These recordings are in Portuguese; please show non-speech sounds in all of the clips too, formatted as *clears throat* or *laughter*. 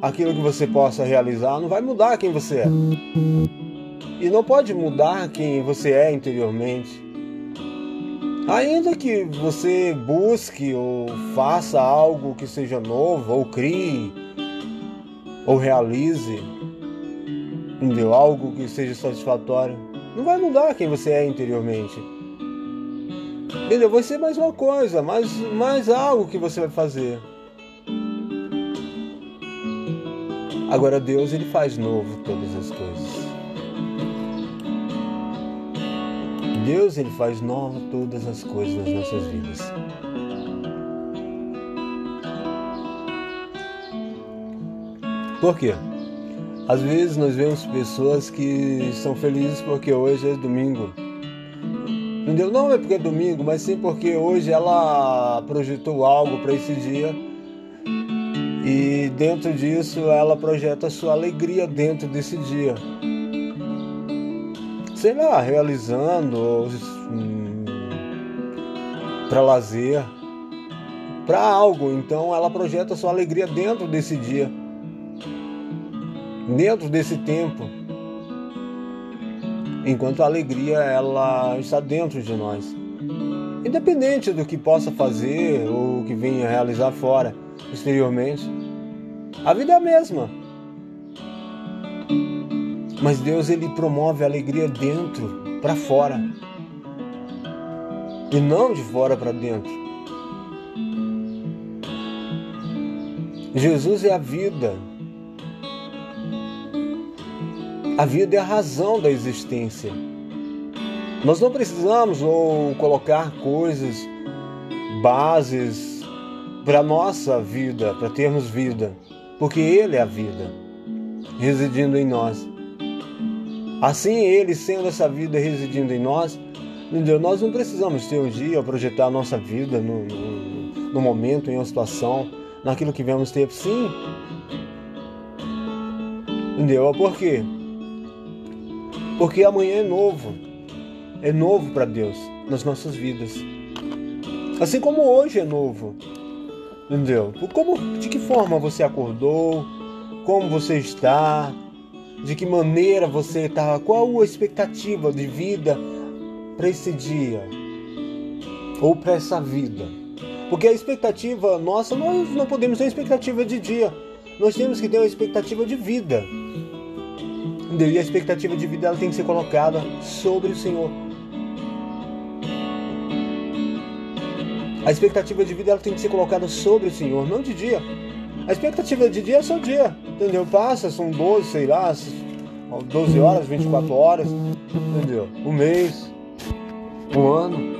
aquilo que você possa realizar, não vai mudar quem você é. E não pode mudar quem você é interiormente. Ainda que você busque ou faça algo que seja novo, ou crie, ou realize, entendeu? Algo que seja satisfatório, não vai mudar quem você é interiormente. Entendeu? Vai ser mais uma coisa, mais, mais algo que você vai fazer. Agora Deus ele faz novo todas as coisas. Deus ele faz nova todas as coisas nas nossas vidas. Por quê? Às vezes nós vemos pessoas que são felizes porque hoje é domingo. Entendeu? Não é porque é domingo, mas sim porque hoje ela projetou algo para esse dia e dentro disso ela projeta a sua alegria dentro desse dia sei lá, realizando hum, para lazer, para algo. Então ela projeta sua alegria dentro desse dia, dentro desse tempo. Enquanto a alegria ela está dentro de nós. Independente do que possa fazer ou que venha realizar fora, exteriormente, a vida é a mesma. Mas Deus ele promove a alegria dentro para fora e não de fora para dentro. Jesus é a vida. A vida é a razão da existência. Nós não precisamos ou colocar coisas, bases para nossa vida, para termos vida, porque Ele é a vida, residindo em nós. Assim, Ele sendo essa vida residindo em nós, entendeu? nós não precisamos ter um dia projetar a nossa vida no, no, no momento, em uma situação, naquilo que vamos ter. Sim. Entendeu? Por quê? Porque amanhã é novo. É novo para Deus nas nossas vidas. Assim como hoje é novo. Entendeu? Como, de que forma você acordou? Como você está? de que maneira você está, qual a expectativa de vida para esse dia ou para essa vida. Porque a expectativa nossa, nós não podemos ter expectativa de dia, nós temos que ter uma expectativa de vida. E a expectativa de vida ela tem que ser colocada sobre o Senhor. A expectativa de vida ela tem que ser colocada sobre o Senhor, não de dia. A expectativa de dia é só dia, entendeu? Passa, são 12, sei lá, 12 horas, 24 horas, entendeu? Um mês, um ano,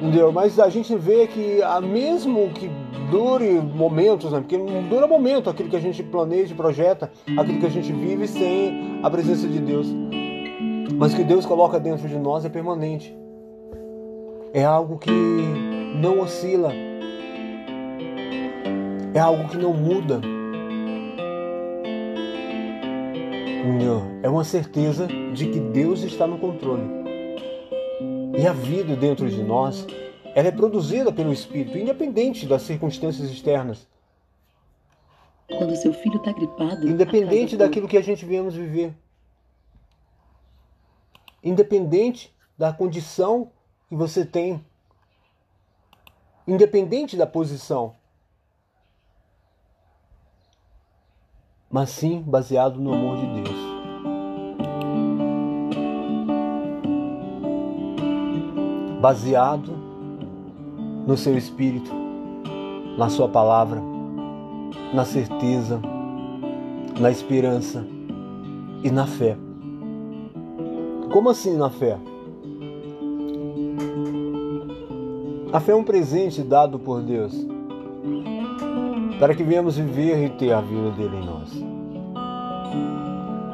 entendeu? Mas a gente vê que a mesmo que dure momentos, né? Porque não dura momento aquilo que a gente planeja, projeta, aquilo que a gente vive sem a presença de Deus. Mas que Deus coloca dentro de nós é permanente. É algo que não oscila é algo que não muda. É uma certeza de que Deus está no controle. E a vida dentro de nós, ela é produzida pelo Espírito, independente das circunstâncias externas. Quando seu filho está gripado. Independente daquilo que a gente viemos viver. Independente da condição que você tem. Independente da posição. mas sim baseado no amor de Deus. Baseado no seu espírito, na sua palavra, na certeza, na esperança e na fé. Como assim na fé? A fé é um presente dado por Deus para que venhamos viver e ter a vida dele em nós.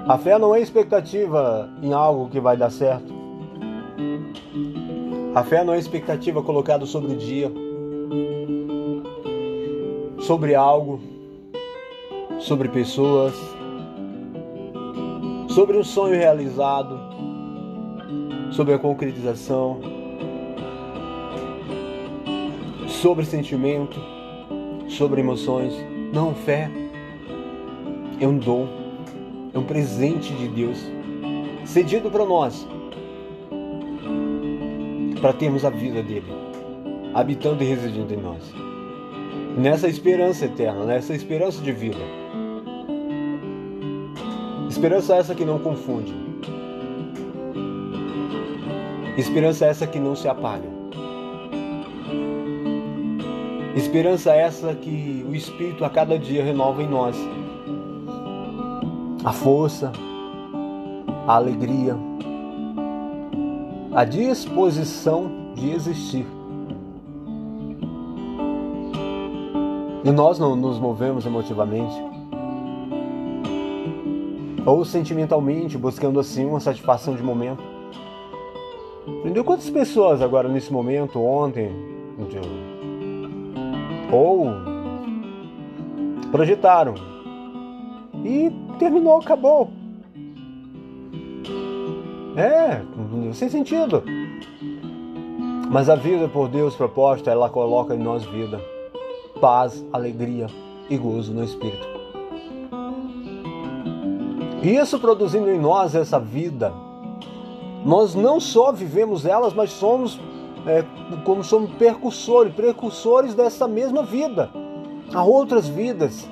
A fé não é expectativa em algo que vai dar certo. A fé não é expectativa colocada sobre o dia, sobre algo, sobre pessoas, sobre um sonho realizado, sobre a concretização, sobre sentimento sobre emoções, não fé. é um dom, é um presente de Deus, cedido para nós, para termos a vida dele, habitando e residindo em nós. Nessa esperança eterna, nessa esperança de vida. Esperança essa que não confunde. Esperança essa que não se apaga. Esperança essa que o Espírito a cada dia renova em nós. A força, a alegria, a disposição de existir. E nós não nos movemos emotivamente ou sentimentalmente, buscando assim uma satisfação de momento. Entendeu? Quantas pessoas agora nesse momento, ontem, ou projetaram e terminou, acabou. É, sem sentido. Mas a vida por Deus proposta, ela coloca em nós vida, paz, alegria e gozo no Espírito. Isso produzindo em nós essa vida, nós não só vivemos elas, mas somos é, como somos percursores, precursores dessa mesma vida. Há outras vidas.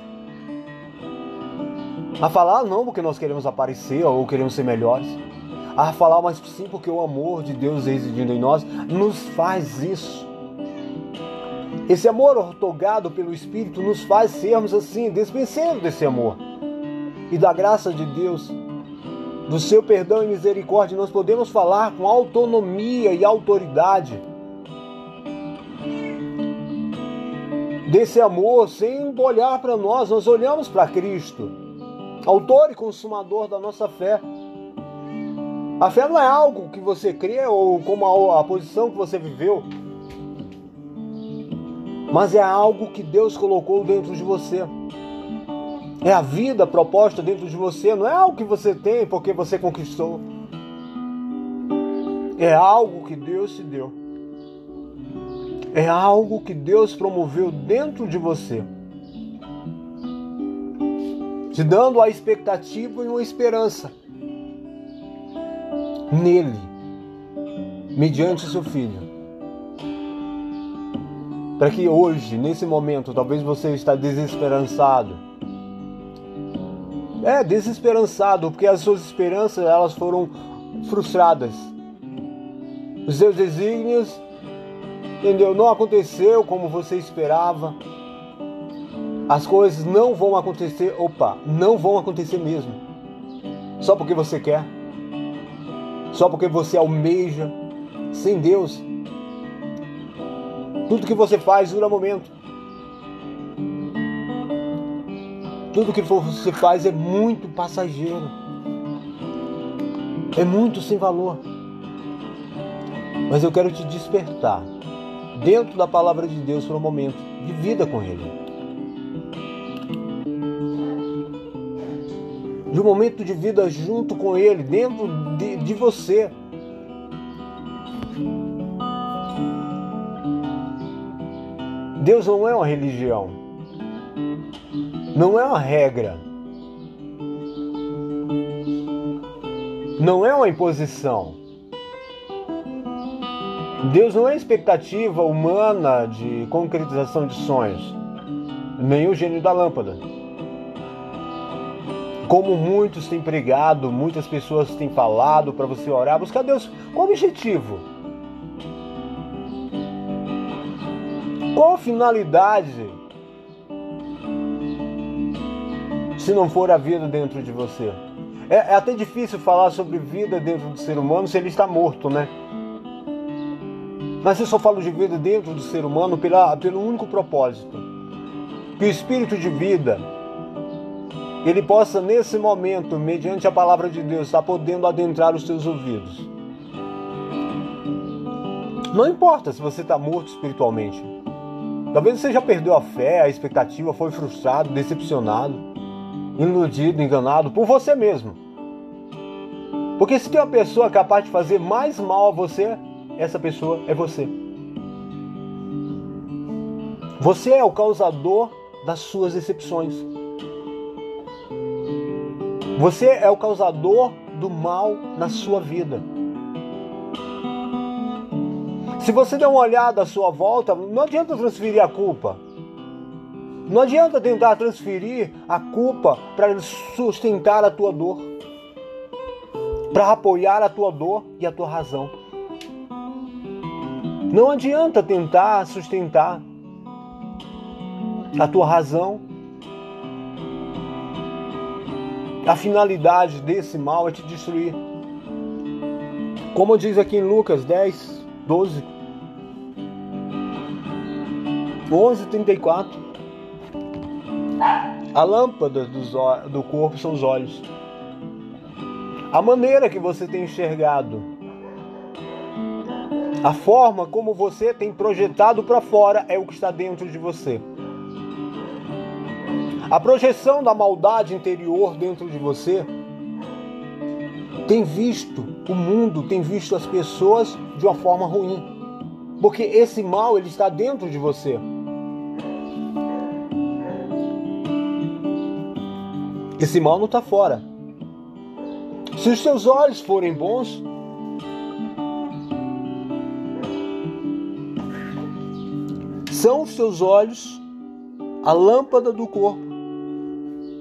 A falar não porque nós queremos aparecer ou queremos ser melhores. A falar, mas sim porque o amor de Deus residindo em nós nos faz isso. Esse amor ortogado pelo Espírito nos faz sermos assim, despenseiros desse amor e da graça de Deus, do seu perdão e misericórdia, nós podemos falar com autonomia e autoridade desse amor sem olhar para nós, nós olhamos para Cristo, autor e consumador da nossa fé. A fé não é algo que você crê ou como a, a posição que você viveu, mas é algo que Deus colocou dentro de você. É a vida proposta dentro de você, não é algo que você tem porque você conquistou. É algo que Deus te deu. É algo que Deus promoveu dentro de você. Te dando a expectativa e uma esperança nele, mediante seu filho. Para que hoje, nesse momento, talvez você está desesperançado é, desesperançado, porque as suas esperanças elas foram frustradas. Os seus desígnios, entendeu? Não aconteceu como você esperava. As coisas não vão acontecer, opa, não vão acontecer mesmo. Só porque você quer. Só porque você almeja. Sem Deus, tudo que você faz dura momento. Tudo que você faz é muito passageiro. É muito sem valor. Mas eu quero te despertar dentro da palavra de Deus para um momento de vida com Ele. De um momento de vida junto com Ele, dentro de, de você. Deus não é uma religião não é uma regra. Não é uma imposição. Deus não é expectativa humana de concretização de sonhos, nem o gênio da lâmpada. Como muitos têm pregado, muitas pessoas têm falado para você orar, buscar Deus qual objetivo? Qual a finalidade se não for a vida dentro de você. É, é, até difícil falar sobre vida dentro do ser humano se ele está morto, né? Mas eu só falo de vida dentro do ser humano pela, pelo único propósito: que o espírito de vida ele possa, nesse momento, mediante a palavra de Deus, estar podendo adentrar os seus ouvidos. Não importa se você está morto espiritualmente. Talvez você já perdeu a fé, a expectativa, foi frustrado, decepcionado iludido, enganado por você mesmo. Porque se tem uma pessoa capaz de fazer mais mal a você, essa pessoa é você. Você é o causador das suas decepções. Você é o causador do mal na sua vida. Se você der uma olhada à sua volta, não adianta transferir a culpa. Não adianta tentar transferir a culpa para sustentar a tua dor, para apoiar a tua dor e a tua razão. Não adianta tentar sustentar a tua razão. A finalidade desse mal é te destruir. Como diz aqui em Lucas 10, 12, 11, 34. A lâmpada do corpo são os olhos. A maneira que você tem enxergado, a forma como você tem projetado para fora é o que está dentro de você. A projeção da maldade interior dentro de você tem visto o mundo, tem visto as pessoas de uma forma ruim. Porque esse mal ele está dentro de você. Esse mal não está fora. Se os seus olhos forem bons, são os seus olhos a lâmpada do corpo.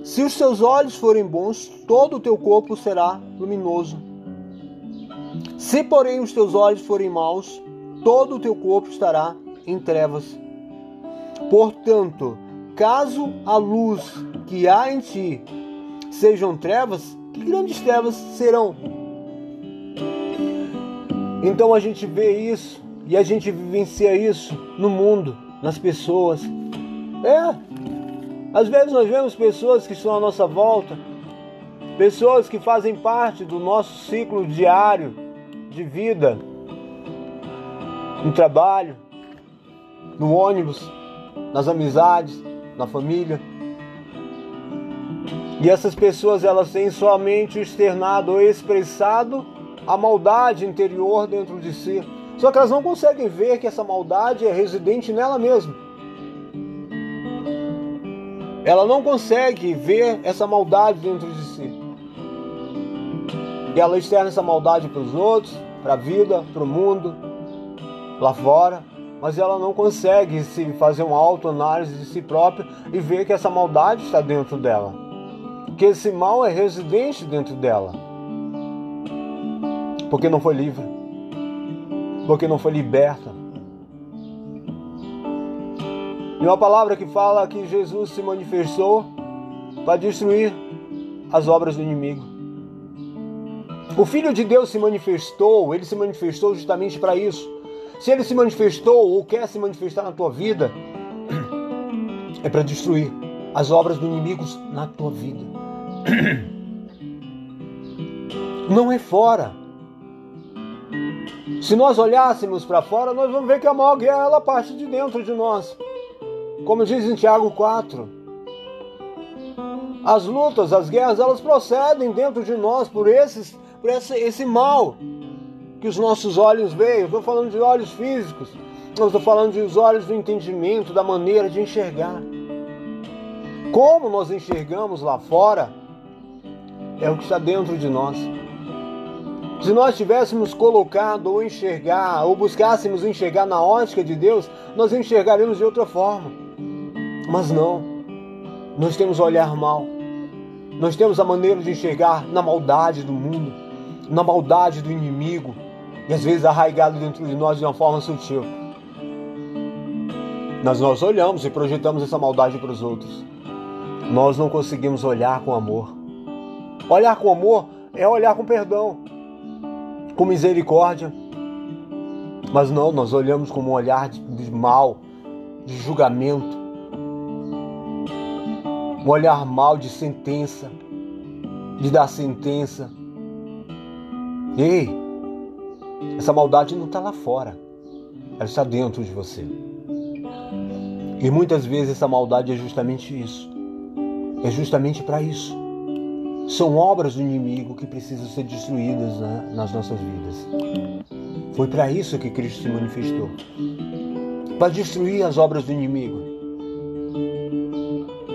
Se os seus olhos forem bons, todo o teu corpo será luminoso. Se, porém, os teus olhos forem maus, todo o teu corpo estará em trevas. Portanto, caso a luz que há em ti sejam trevas, que grandes trevas serão? Então a gente vê isso e a gente vivencia isso no mundo, nas pessoas. É, às vezes nós vemos pessoas que estão à nossa volta, pessoas que fazem parte do nosso ciclo diário de vida, no trabalho, no ônibus, nas amizades, na família. E essas pessoas elas têm somente externado ou expressado a maldade interior dentro de si. Só que elas não conseguem ver que essa maldade é residente nela mesma. Ela não consegue ver essa maldade dentro de si. E ela externa essa maldade para os outros, para a vida, para o mundo, lá fora, mas ela não consegue se fazer uma autoanálise de si própria e ver que essa maldade está dentro dela que esse mal é residente dentro dela. Porque não foi livre. Porque não foi liberta. E uma palavra que fala que Jesus se manifestou para destruir as obras do inimigo. O Filho de Deus se manifestou, ele se manifestou justamente para isso. Se ele se manifestou ou quer se manifestar na tua vida, *clears throat* é para destruir as obras do inimigo na tua vida. *clears throat* Não é fora. Se nós olhássemos para fora, nós vamos ver que a maior guerra ela parte de dentro de nós. Como diz em Tiago 4. As lutas, as guerras, elas procedem dentro de nós por, esses, por esse, esse mal que os nossos olhos veem. estou falando de olhos físicos. Eu estou falando dos olhos do entendimento, da maneira de enxergar. Como nós enxergamos lá fora é o que está dentro de nós. Se nós tivéssemos colocado ou enxergar, ou buscássemos enxergar na ótica de Deus, nós enxergaríamos de outra forma. Mas não. Nós temos olhar mal. Nós temos a maneira de enxergar na maldade do mundo, na maldade do inimigo, e às vezes arraigado dentro de nós de uma forma sutil. Mas nós olhamos e projetamos essa maldade para os outros. Nós não conseguimos olhar com amor. Olhar com amor é olhar com perdão, com misericórdia. Mas não, nós olhamos como um olhar de, de mal, de julgamento, um olhar mal de sentença, de dar sentença. Ei, essa maldade não está lá fora, ela está dentro de você. E muitas vezes essa maldade é justamente isso. É justamente para isso são obras do inimigo que precisam ser destruídas né, nas nossas vidas. Foi para isso que Cristo se manifestou para destruir as obras do inimigo.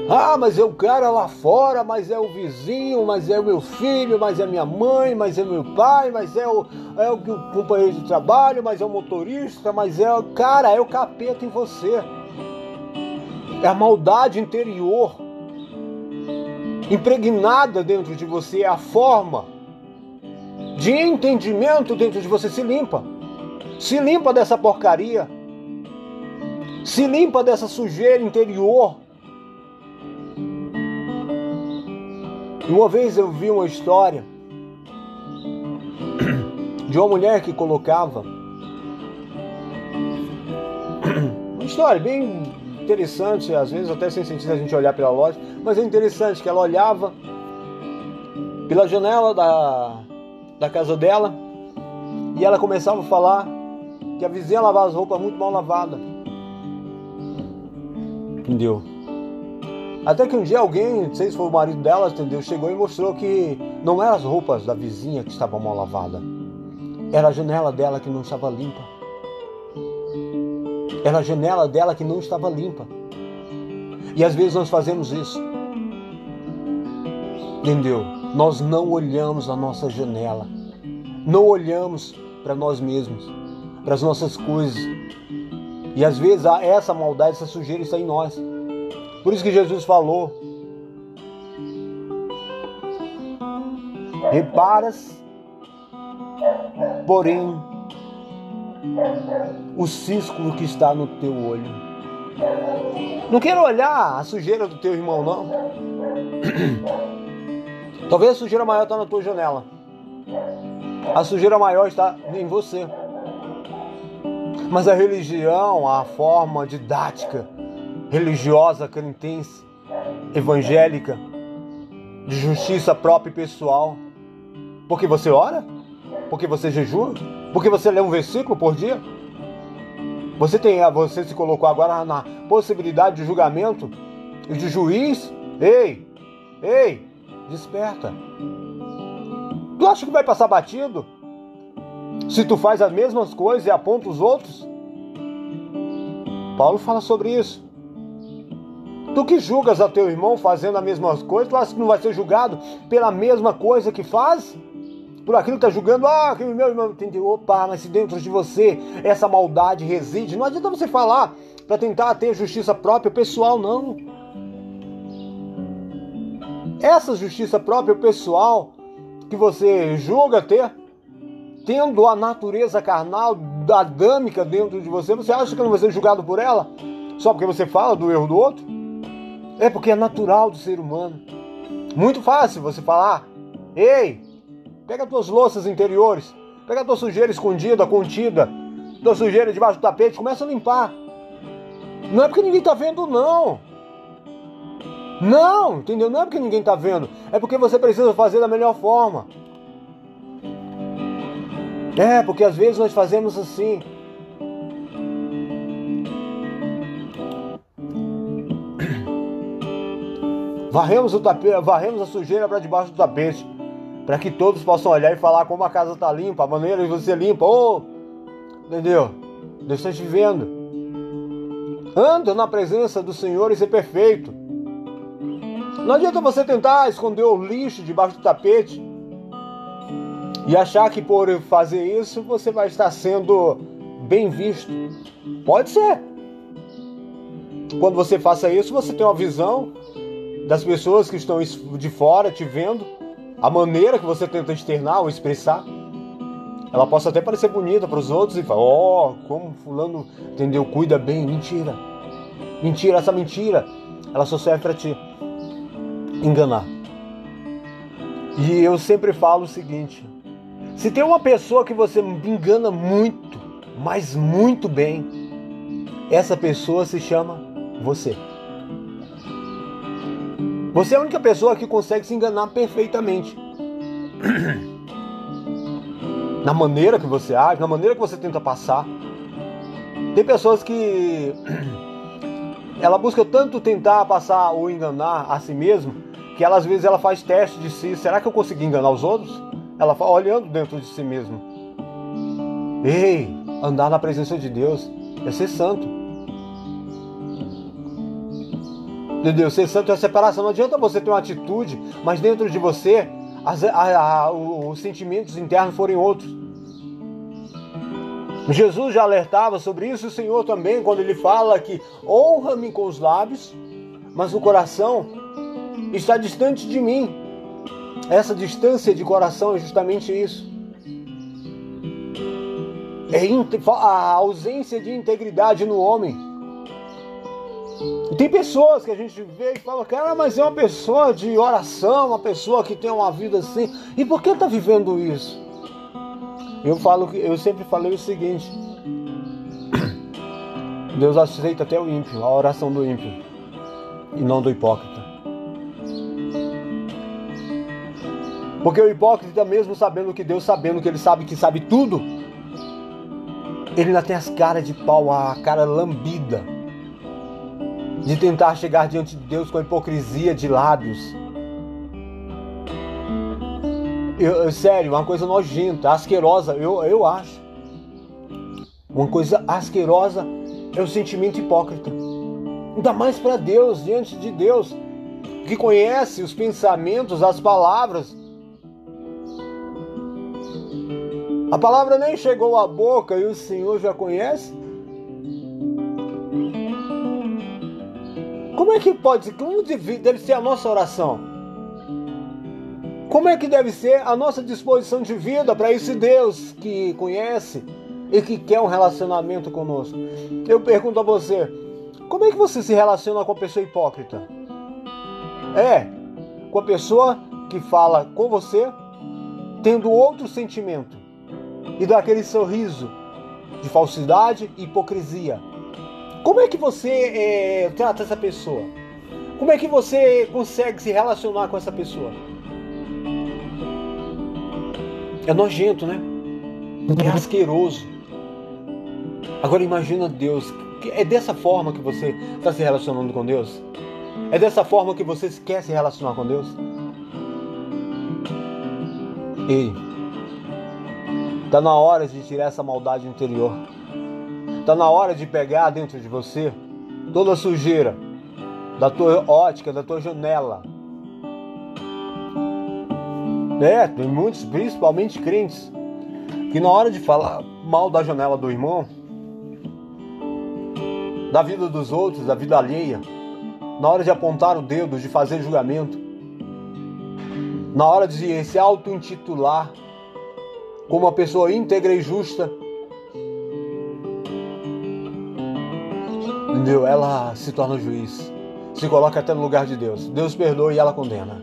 Ah, mas eu quero lá fora, mas é o vizinho, mas é o meu filho, mas é minha mãe, mas é meu pai, mas é o, é o companheiro de trabalho, mas é o motorista, mas é o. Cara, é o capeta em você. É a maldade interior impregnada dentro de você, é a forma de entendimento dentro de você se limpa. Se limpa dessa porcaria. Se limpa dessa sujeira interior Uma vez eu vi uma história de uma mulher que colocava *coughs* uma história bem interessante, às vezes até sem sentido a gente olhar pela loja, mas é interessante que ela olhava pela janela da, da casa dela e ela começava a falar que a vizinha lavava as roupas muito mal lavadas. Entendeu? Até que um dia alguém, não sei se foi o marido dela, entendeu? Chegou e mostrou que não eram as roupas da vizinha que estavam mal lavadas. Era a janela dela que não estava limpa. Era a janela dela que não estava limpa. E às vezes nós fazemos isso. Entendeu? Nós não olhamos a nossa janela. Não olhamos para nós mesmos, para as nossas coisas. E às vezes essa maldade, essa sujeira está em nós. Por isso que Jesus falou: Reparas, porém, o cisco que está no teu olho. Não quero olhar a sujeira do teu irmão, não. *clears throat* Talvez a sujeira maior está na tua janela. A sujeira maior está em você. Mas a religião, a forma didática, religiosa, crentense, evangélica, de justiça própria e pessoal. Porque você ora? Porque você jejua? Porque você lê um versículo por dia? Você tem, você se colocou agora na possibilidade de julgamento e de juiz? Ei, ei, desperta. Tu acha que vai passar batido? Se tu faz as mesmas coisas e aponta os outros? Paulo fala sobre isso. Tu que julgas a teu irmão fazendo a mesma coisa, tu acha que não vai ser julgado pela mesma coisa que faz? Por aquilo que está julgando, ah, que meu irmão entendeu. Opa, mas se dentro de você essa maldade reside, não adianta você falar para tentar ter justiça própria pessoal, não. Essa justiça própria pessoal que você julga ter, tendo a natureza carnal, adâmica dentro de você, você acha que não vai ser julgado por ela? Só porque você fala do erro do outro? É porque é natural do ser humano. Muito fácil você falar: ei, pega as tuas louças interiores, pega tua sujeira escondida, contida, tua sujeira debaixo do tapete, começa a limpar. Não é porque ninguém está vendo, não. Não, entendeu? Não é porque ninguém está vendo. É porque você precisa fazer da melhor forma. É, porque às vezes nós fazemos assim. *coughs* Varremos, o tapete, varremos a sujeira para debaixo do tapete, para que todos possam olhar e falar como a casa está limpa, a maneira de você limpa. Oh, entendeu? Deus está te vendo. Anda na presença do Senhor e ser perfeito. Não adianta você tentar esconder o lixo debaixo do tapete e achar que por fazer isso você vai estar sendo bem visto. Pode ser. Quando você faça isso, você tem uma visão das pessoas que estão de fora te vendo, a maneira que você tenta externar ou expressar. Ela possa até parecer bonita para os outros e falar: Ó, oh, como Fulano, entendeu? Cuida bem. Mentira. Mentira, essa mentira, ela só serve para te enganar. E eu sempre falo o seguinte: se tem uma pessoa que você engana muito, mas muito bem, essa pessoa se chama você. Você é a única pessoa que consegue se enganar perfeitamente. *coughs* Na maneira que você age, na maneira que você tenta passar. Tem pessoas que *coughs* ela busca tanto tentar passar ou enganar a si mesma que ela às vezes ela faz teste de si. Será que eu consegui enganar os outros? Ela fala olhando dentro de si mesma. Ei, andar na presença de Deus é ser santo. Entendeu? Ser santo é a separação. Não adianta você ter uma atitude, mas dentro de você as, a, a, os sentimentos internos forem outros. Jesus já alertava sobre isso, o Senhor também, quando ele fala que honra-me com os lábios, mas o coração está distante de mim. Essa distância de coração é justamente isso. É a ausência de integridade no homem. Tem pessoas que a gente vê e fala, cara, mas é uma pessoa de oração, uma pessoa que tem uma vida assim. E por que está vivendo isso? Eu falo que eu sempre falei o seguinte: *coughs* Deus aceita até o ímpio, a oração do ímpio, e não do hipócrita. Porque o hipócrita, mesmo sabendo que Deus, sabendo que ele sabe que sabe tudo, ele ainda tem as caras de pau, a cara lambida, de tentar chegar diante de Deus com a hipocrisia de lábios eu, sério, uma coisa nojenta, asquerosa, eu, eu acho. Uma coisa asquerosa é o sentimento hipócrita. Ainda mais para Deus, diante de Deus, que conhece os pensamentos, as palavras. A palavra nem chegou à boca e o Senhor já conhece. Como é que pode, como deve, deve ser a nossa oração? Como é que deve ser a nossa disposição de vida para esse Deus que conhece e que quer um relacionamento conosco? Eu pergunto a você, como é que você se relaciona com a pessoa hipócrita? É, com a pessoa que fala com você tendo outro sentimento e dá aquele sorriso de falsidade e hipocrisia. Como é que você é, trata essa pessoa? Como é que você consegue se relacionar com essa pessoa? É nojento, né? É asqueroso. Agora imagina Deus. É dessa forma que você está se relacionando com Deus? É dessa forma que você quer se relacionar com Deus? Ei, está na hora de tirar essa maldade interior. Está na hora de pegar dentro de você toda a sujeira da tua ótica, da tua janela, é, tem muitos, principalmente crentes, que na hora de falar mal da janela do irmão, da vida dos outros, da vida alheia, na hora de apontar o dedo, de fazer julgamento, na hora de se auto-intitular como uma pessoa íntegra e justa, entendeu? Ela se torna juiz, se coloca até no lugar de Deus. Deus perdoa e ela condena.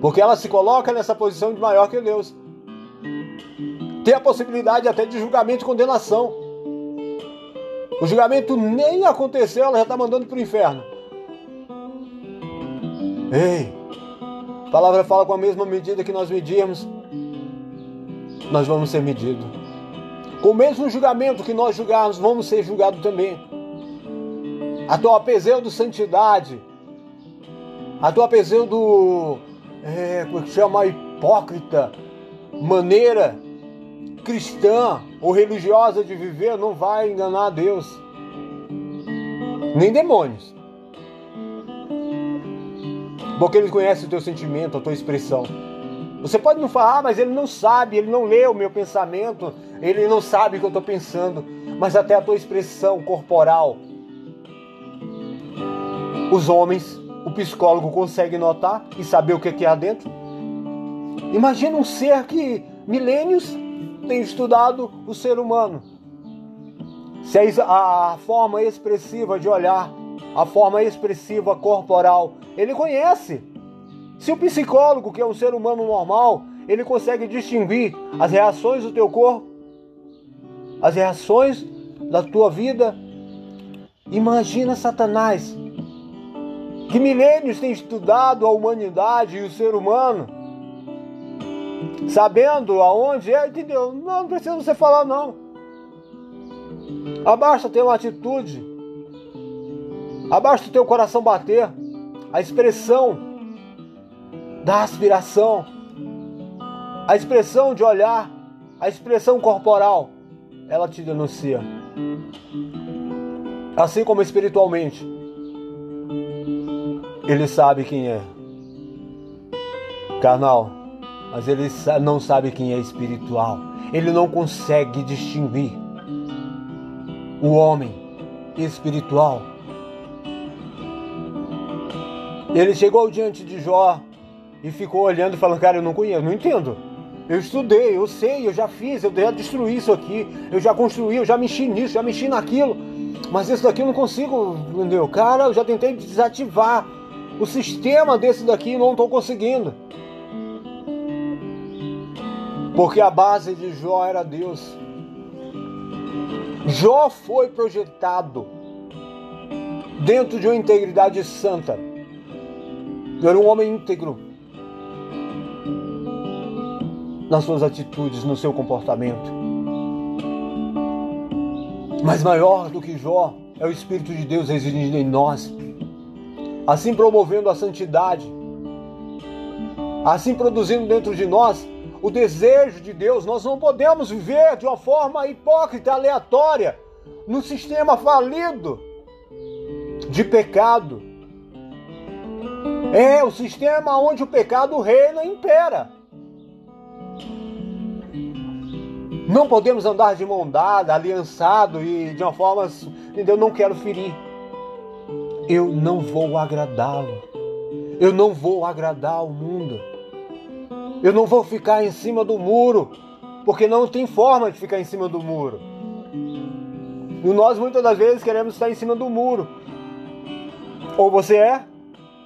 Porque ela se coloca nessa posição de maior que Deus. Tem a possibilidade até de julgamento e condenação. O julgamento nem aconteceu, ela já está mandando para o inferno. Ei, a palavra fala com a mesma medida que nós medirmos, nós vamos ser medidos. Com o mesmo julgamento que nós julgarmos, vamos ser julgados também. A tua pseudo santidade, a tua pseudo é, como é que chama, hipócrita, maneira cristã ou religiosa de viver não vai enganar Deus, nem demônios. Porque ele conhece o teu sentimento, a tua expressão. Você pode não falar, ah, mas ele não sabe, ele não lê o meu pensamento, ele não sabe o que eu estou pensando, mas até a tua expressão corporal. Os homens o psicólogo consegue notar e saber o que é há dentro? Imagina um ser que milênios tem estudado o ser humano. Se a forma expressiva de olhar, a forma expressiva corporal, ele conhece. Se o psicólogo, que é um ser humano normal, ele consegue distinguir as reações do teu corpo, as reações da tua vida, imagina Satanás que milênios tem estudado a humanidade e o ser humano, sabendo aonde é, entendeu? Não, não precisa você falar, não. Abasta ter uma atitude, abasta o teu coração bater, a expressão da aspiração, a expressão de olhar, a expressão corporal, ela te denuncia. Assim como espiritualmente. Ele sabe quem é carnal, mas ele não sabe quem é espiritual. Ele não consegue distinguir o homem espiritual. Ele chegou diante de Jó e ficou olhando e falando: Cara, eu não conheço, não entendo. Eu estudei, eu sei, eu já fiz, eu já destruí isso aqui, eu já construí, eu já mexi nisso, já mexi naquilo. Mas isso daqui eu não consigo, entendeu? Cara, eu já tentei desativar o sistema desse daqui não estou conseguindo. Porque a base de Jó era Deus. Jó foi projetado dentro de uma integridade santa. Era um homem íntegro nas suas atitudes, no seu comportamento. Mas maior do que Jó é o Espírito de Deus residindo em nós, assim promovendo a santidade, assim produzindo dentro de nós o desejo de Deus. Nós não podemos viver de uma forma hipócrita, aleatória, no sistema falido de pecado. É o sistema onde o pecado reina e impera. Não podemos andar de mão dada, aliançado e de uma forma, entendeu? Não quero ferir. Eu não vou agradá-lo. Eu não vou agradar o mundo. Eu não vou ficar em cima do muro, porque não tem forma de ficar em cima do muro. E nós muitas das vezes queremos estar em cima do muro. Ou você é,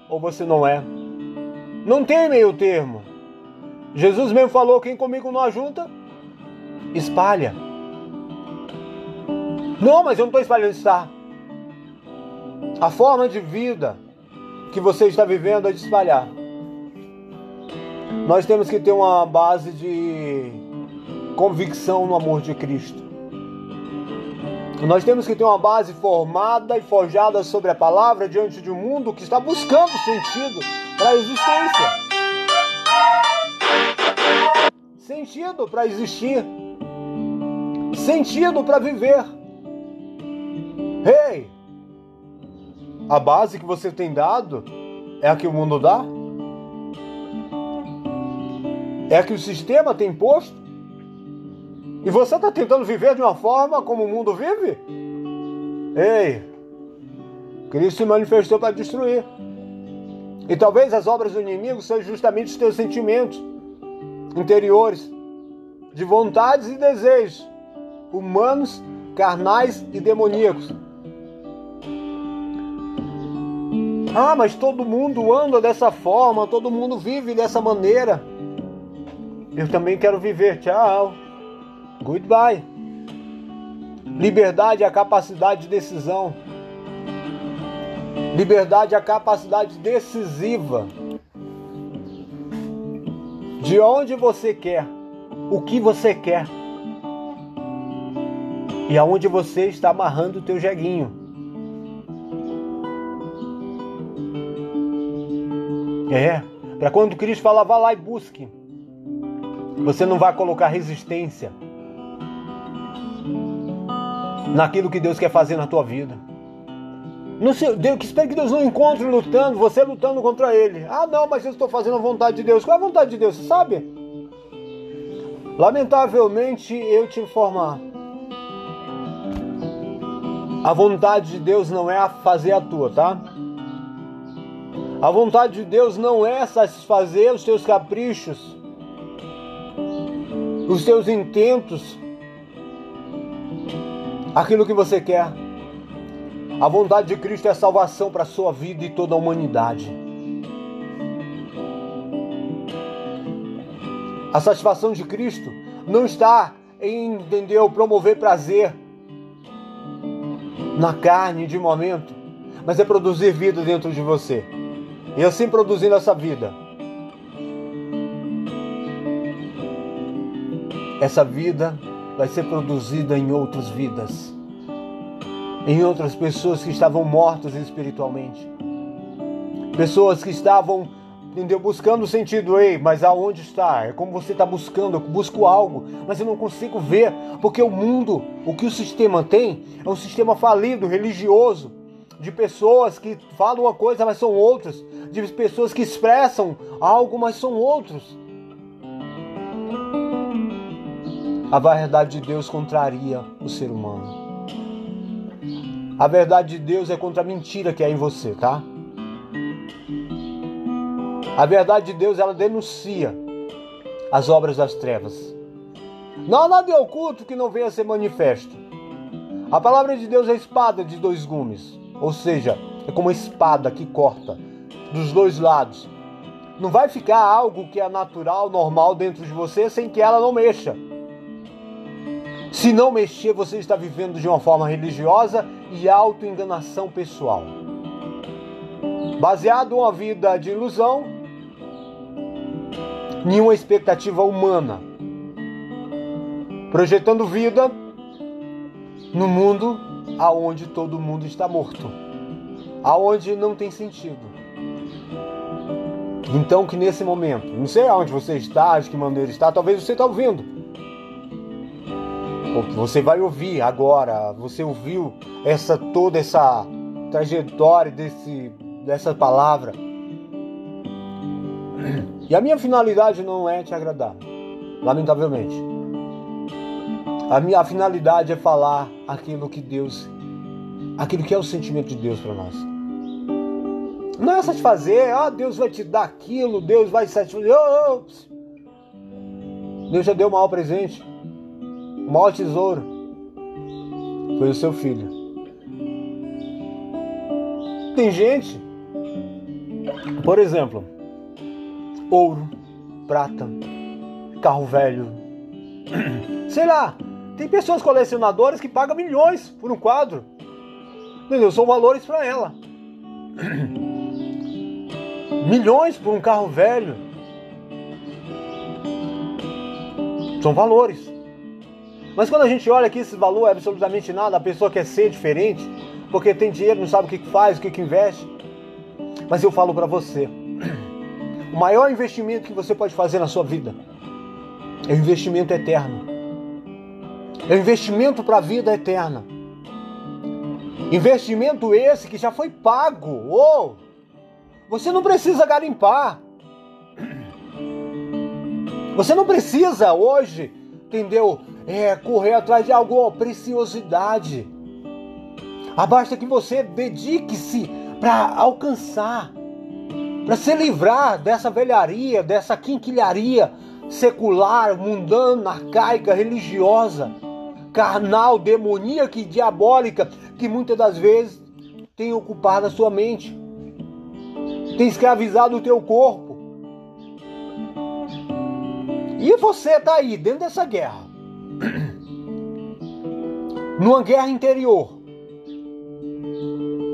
ou você não é. Não tem meio termo. Jesus mesmo falou: quem comigo não ajunta, espalha. Não, mas eu não estou espalhando, está. A forma de vida que você está vivendo é de espalhar. Nós temos que ter uma base de convicção no amor de Cristo. Nós temos que ter uma base formada e forjada sobre a palavra diante de um mundo que está buscando sentido para a existência. Sentido para existir. Sentido para viver. Ei! A base que você tem dado é a que o mundo dá? É a que o sistema tem posto? E você está tentando viver de uma forma como o mundo vive? Ei, Cristo se manifestou para destruir. E talvez as obras do inimigo sejam justamente os teus sentimentos interiores, de vontades e desejos humanos, carnais e demoníacos. Ah, mas todo mundo anda dessa forma, todo mundo vive dessa maneira. Eu também quero viver. Tchau. Goodbye. Liberdade é a capacidade de decisão. Liberdade é a capacidade decisiva. De onde você quer, o que você quer. E aonde você está amarrando o teu jeguinho. É, para quando Cristo fala, vá lá e busque. Você não vai colocar resistência naquilo que Deus quer fazer na tua vida. Não sei, Deus, espero que Deus não encontre lutando, você lutando contra Ele. Ah, não, mas eu estou fazendo a vontade de Deus. Qual é a vontade de Deus? Você sabe? Lamentavelmente, eu te informar. A vontade de Deus não é fazer a tua, tá? A vontade de Deus não é satisfazer os teus caprichos os seus intentos, aquilo que você quer. A vontade de Cristo é salvação para a sua vida e toda a humanidade. A satisfação de Cristo não está em, entendeu, promover prazer na carne de momento, mas é produzir vida dentro de você. E assim produzindo essa vida, essa vida vai ser produzida em outras vidas, em outras pessoas que estavam mortas espiritualmente, pessoas que estavam entendeu? Buscando sentido, ei, mas aonde está? É como você está buscando, eu busco algo, mas eu não consigo ver, porque o mundo, o que o sistema tem, é um sistema falido, religioso, de pessoas que falam uma coisa, mas são outras, de pessoas que expressam algo, mas são outros. A verdade de Deus contraria o ser humano. A verdade de Deus é contra a mentira que é em você, tá? A verdade de Deus, ela denuncia as obras das trevas. Não há nada oculto que não venha a ser manifesto. A palavra de Deus é espada de dois gumes, ou seja, é como uma espada que corta dos dois lados. Não vai ficar algo que é natural, normal dentro de você sem que ela não mexa. Se não mexer, você está vivendo de uma forma religiosa e autoenganação pessoal. Baseado em uma vida de ilusão, nenhuma expectativa humana. Projetando vida no mundo aonde todo mundo está morto, aonde não tem sentido. Então que nesse momento, não sei aonde você está, de que maneira está, talvez você está ouvindo. Você vai ouvir agora, você ouviu essa toda essa trajetória desse, dessa palavra. E a minha finalidade não é te agradar, lamentavelmente. A minha finalidade é falar aquilo que Deus, aquilo que é o sentimento de Deus para nós. Não é satisfazer, ah, Deus vai te dar aquilo, Deus vai satisfazer. Oh. Deus já deu o maior presente, o maior tesouro. Foi o seu filho. Tem gente, por exemplo, ouro, prata, carro velho, *clears throat* sei lá, tem pessoas colecionadoras que pagam milhões por um quadro. Entendeu? São valores para ela. *clears throat* Milhões por um carro velho. São valores. Mas quando a gente olha que esse valor é absolutamente nada, a pessoa quer ser diferente, porque tem dinheiro, não sabe o que faz, o que investe. Mas eu falo para você, *clears throat* o maior investimento que você pode fazer na sua vida é o investimento eterno. É o investimento para a vida eterna. Investimento esse que já foi pago. Oh, você não precisa garimpar. Você não precisa hoje, entendeu? É, correr atrás de algo, preciosidade. Basta que você dedique-se para alcançar, para se livrar dessa velharia, dessa quinquilharia secular, mundana, arcaica, religiosa carnal, demoníaca e diabólica que muitas das vezes tem ocupado a sua mente, tem escravizado o teu corpo. E você está aí dentro dessa guerra, *clears throat* numa guerra interior.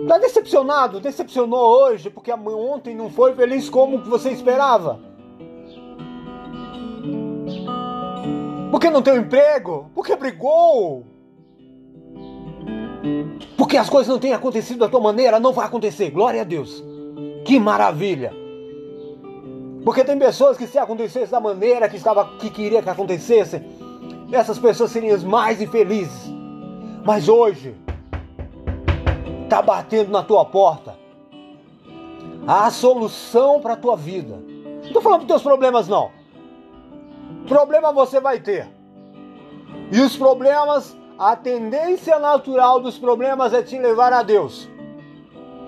Está decepcionado? Decepcionou hoje porque ontem não foi feliz como você esperava? Porque não tem um emprego? Porque brigou? Porque as coisas não têm acontecido da tua maneira? Não vai acontecer. Glória a Deus. Que maravilha. Porque tem pessoas que se acontecesse da maneira que estava que queria que acontecesse, essas pessoas seriam as mais infelizes. Mas hoje está batendo na tua porta a solução para a tua vida. Não estou falando dos teus problemas não. Problema você vai ter. E os problemas, a tendência natural dos problemas é te levar a Deus.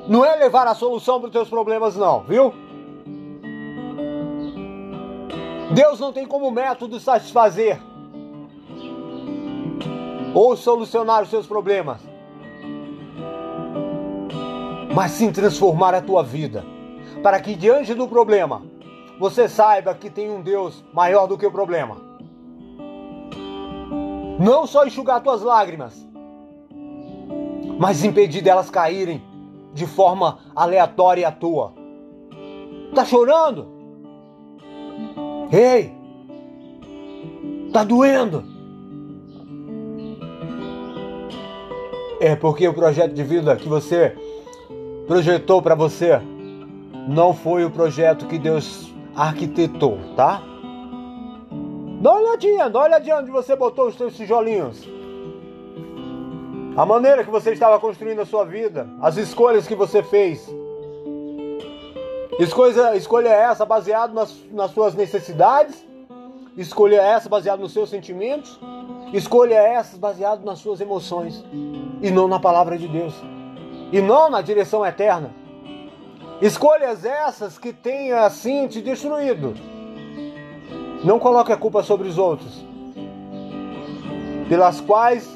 Não é levar a solução para os teus problemas, não, viu? Deus não tem como método satisfazer ou solucionar os seus problemas, mas sim transformar a tua vida, para que diante do problema você saiba que tem um Deus maior do que o problema. Não só enxugar tuas lágrimas, mas impedir delas caírem de forma aleatória à toa. Tá chorando? Ei! Tá doendo? É porque o projeto de vida que você projetou para você não foi o projeto que Deus arquitetou, tá? Dá uma olhadinha, dá uma olhadinha onde você botou os seus tijolinhos. a maneira que você estava construindo a sua vida, as escolhas que você fez. Escolha, escolha essa baseada nas, nas suas necessidades, escolha essa baseada nos seus sentimentos, escolha essa baseada nas suas emoções e não na palavra de Deus e não na direção eterna. Escolhas essas que têm assim te destruído. Não coloque a culpa sobre os outros, pelas quais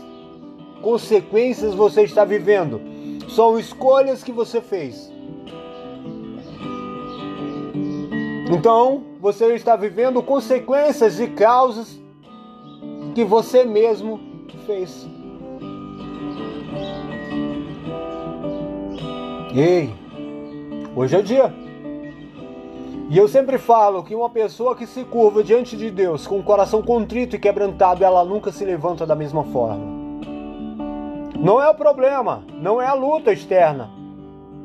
consequências você está vivendo. São escolhas que você fez. Então, você está vivendo consequências e causas que você mesmo fez. Ei, hoje é o dia. E eu sempre falo que uma pessoa que se curva diante de Deus com o coração contrito e quebrantado, ela nunca se levanta da mesma forma. Não é o problema, não é a luta externa.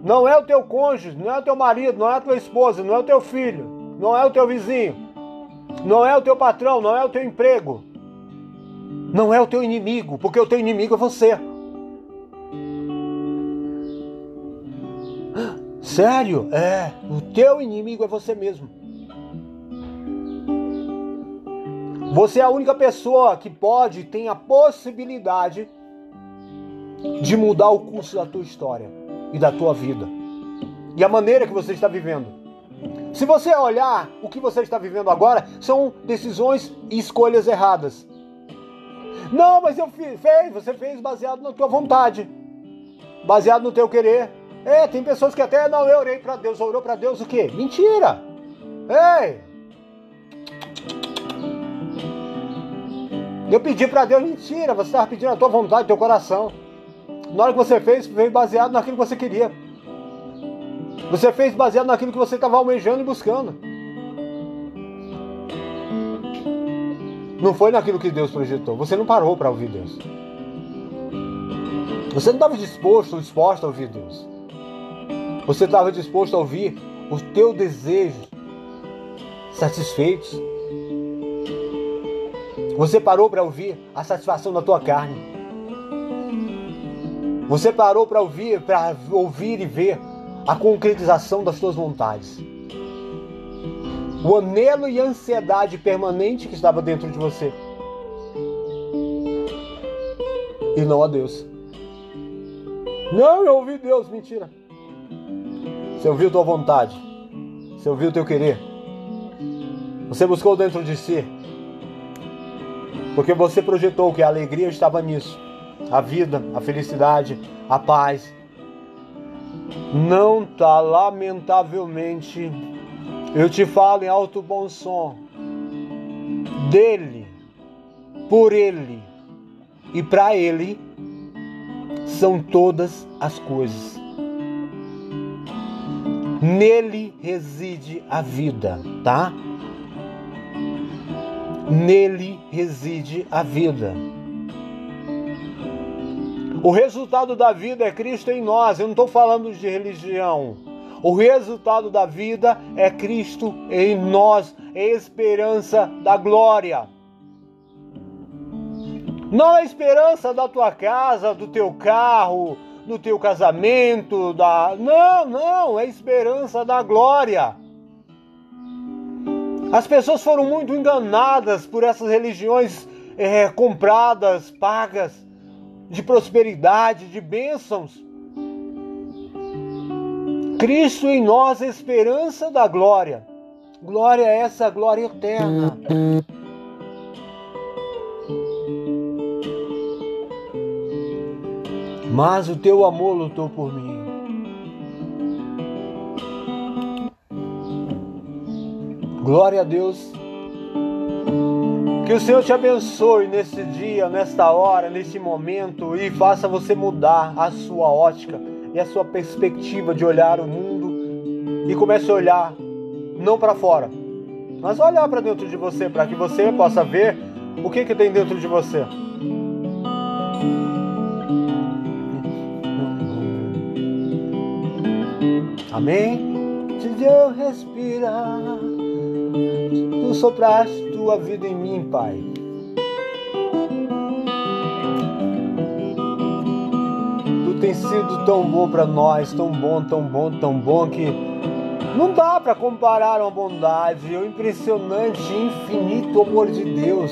Não é o teu cônjuge, não é o teu marido, não é a tua esposa, não é o teu filho, não é o teu vizinho, não é o teu patrão, não é o teu emprego. Não é o teu inimigo, porque o teu inimigo é você. Sério? É, o teu inimigo é você mesmo. Você é a única pessoa que pode, tem a possibilidade de mudar o curso da tua história e da tua vida. E a maneira que você está vivendo. Se você olhar o que você está vivendo agora, são decisões e escolhas erradas. Não, mas eu fiz, você fez baseado na tua vontade, baseado no teu querer, é, tem pessoas que até não, eu orei para Deus, orou para Deus o quê? Mentira! Ei! Eu pedi para Deus, mentira, você estava pedindo a tua vontade, teu coração. Na hora que você fez, fez baseado naquilo que você queria. Você fez baseado naquilo que você estava almejando e buscando. Não foi naquilo que Deus projetou. Você não parou para ouvir Deus. Você não estava disposto disposta a ouvir Deus. Você estava disposto a ouvir os teus desejos satisfeitos? Você parou para ouvir a satisfação da tua carne? Você parou para ouvir, para ouvir e ver a concretização das suas vontades? O anelo e a ansiedade permanente que estava dentro de você? E não a Deus. Não, eu ouvi Deus, mentira. Você ouviu tua vontade. Você ouviu teu querer. Você buscou dentro de si. Porque você projetou que a alegria estava nisso. A vida, a felicidade, a paz. Não tá, lamentavelmente. Eu te falo em alto bom som. Dele, por ele e para ele são todas as coisas. Nele reside a vida, tá? Nele reside a vida. O resultado da vida é Cristo em nós. Eu não estou falando de religião. O resultado da vida é Cristo em nós, é esperança da glória. Não é esperança da tua casa, do teu carro, do teu casamento, da. Não, não, é esperança da glória. As pessoas foram muito enganadas por essas religiões é, compradas, pagas, de prosperidade, de bênçãos. Cristo em nós, é esperança da glória. Glória é essa glória eterna. Mas o teu amor lutou por mim. Glória a Deus. Que o Senhor te abençoe nesse dia, nesta hora, neste momento e faça você mudar a sua ótica e a sua perspectiva de olhar o mundo e comece a olhar não para fora, mas olhar para dentro de você para que você possa ver o que que tem dentro de você. Amém? Se eu respirar, tu sopraste tua vida em mim, Pai. tem sido tão bom para nós, tão bom, tão bom, tão bom que não dá para comparar a bondade, o impressionante, infinito amor de Deus.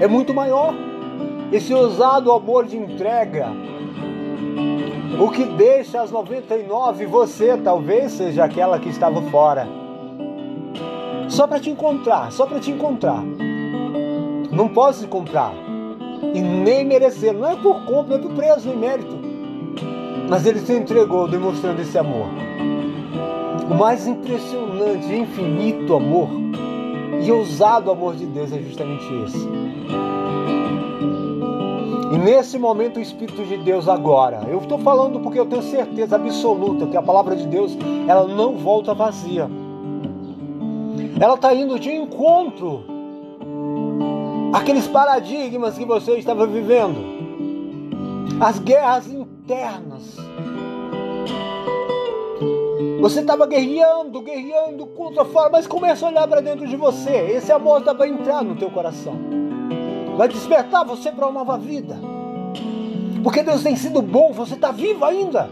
É muito maior. Esse ousado amor de entrega, o que deixa as 99 você talvez seja aquela que estava fora. Só para te encontrar, só para te encontrar. Não posso te comprar e nem merecer. Não é por compra, é por preço nem mérito. Mas ele se entregou demonstrando esse amor. O mais impressionante infinito amor e ousado amor de Deus é justamente esse. E nesse momento o Espírito de Deus agora, eu estou falando porque eu tenho certeza absoluta que a palavra de Deus ela não volta vazia. Ela está indo de encontro àqueles paradigmas que você estava vivendo, as guerras internas. Você estava guerreando, guerreando contra fora, mas começa a olhar para dentro de você. Esse amor está para entrar no teu coração vai despertar você para uma nova vida. Porque Deus tem sido bom, você está vivo ainda.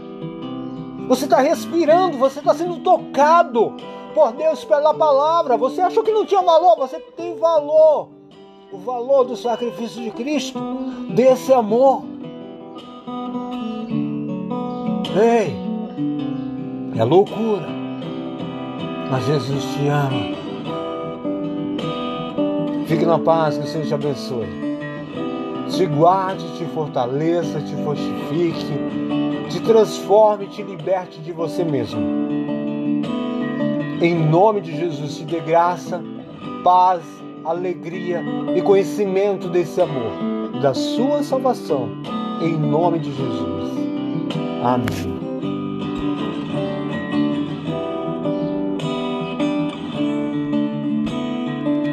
Você está respirando, você está sendo tocado por Deus pela palavra. Você achou que não tinha valor, você tem valor. O valor do sacrifício de Cristo, desse amor. Ei, é loucura, mas Jesus te ama. Fique na paz, que o Senhor te abençoe. Te guarde, te fortaleça, te fortifique, te transforme, te liberte de você mesmo. Em nome de Jesus, te dê graça, paz, alegria e conhecimento desse amor, da sua salvação. Em nome de Jesus. Amém.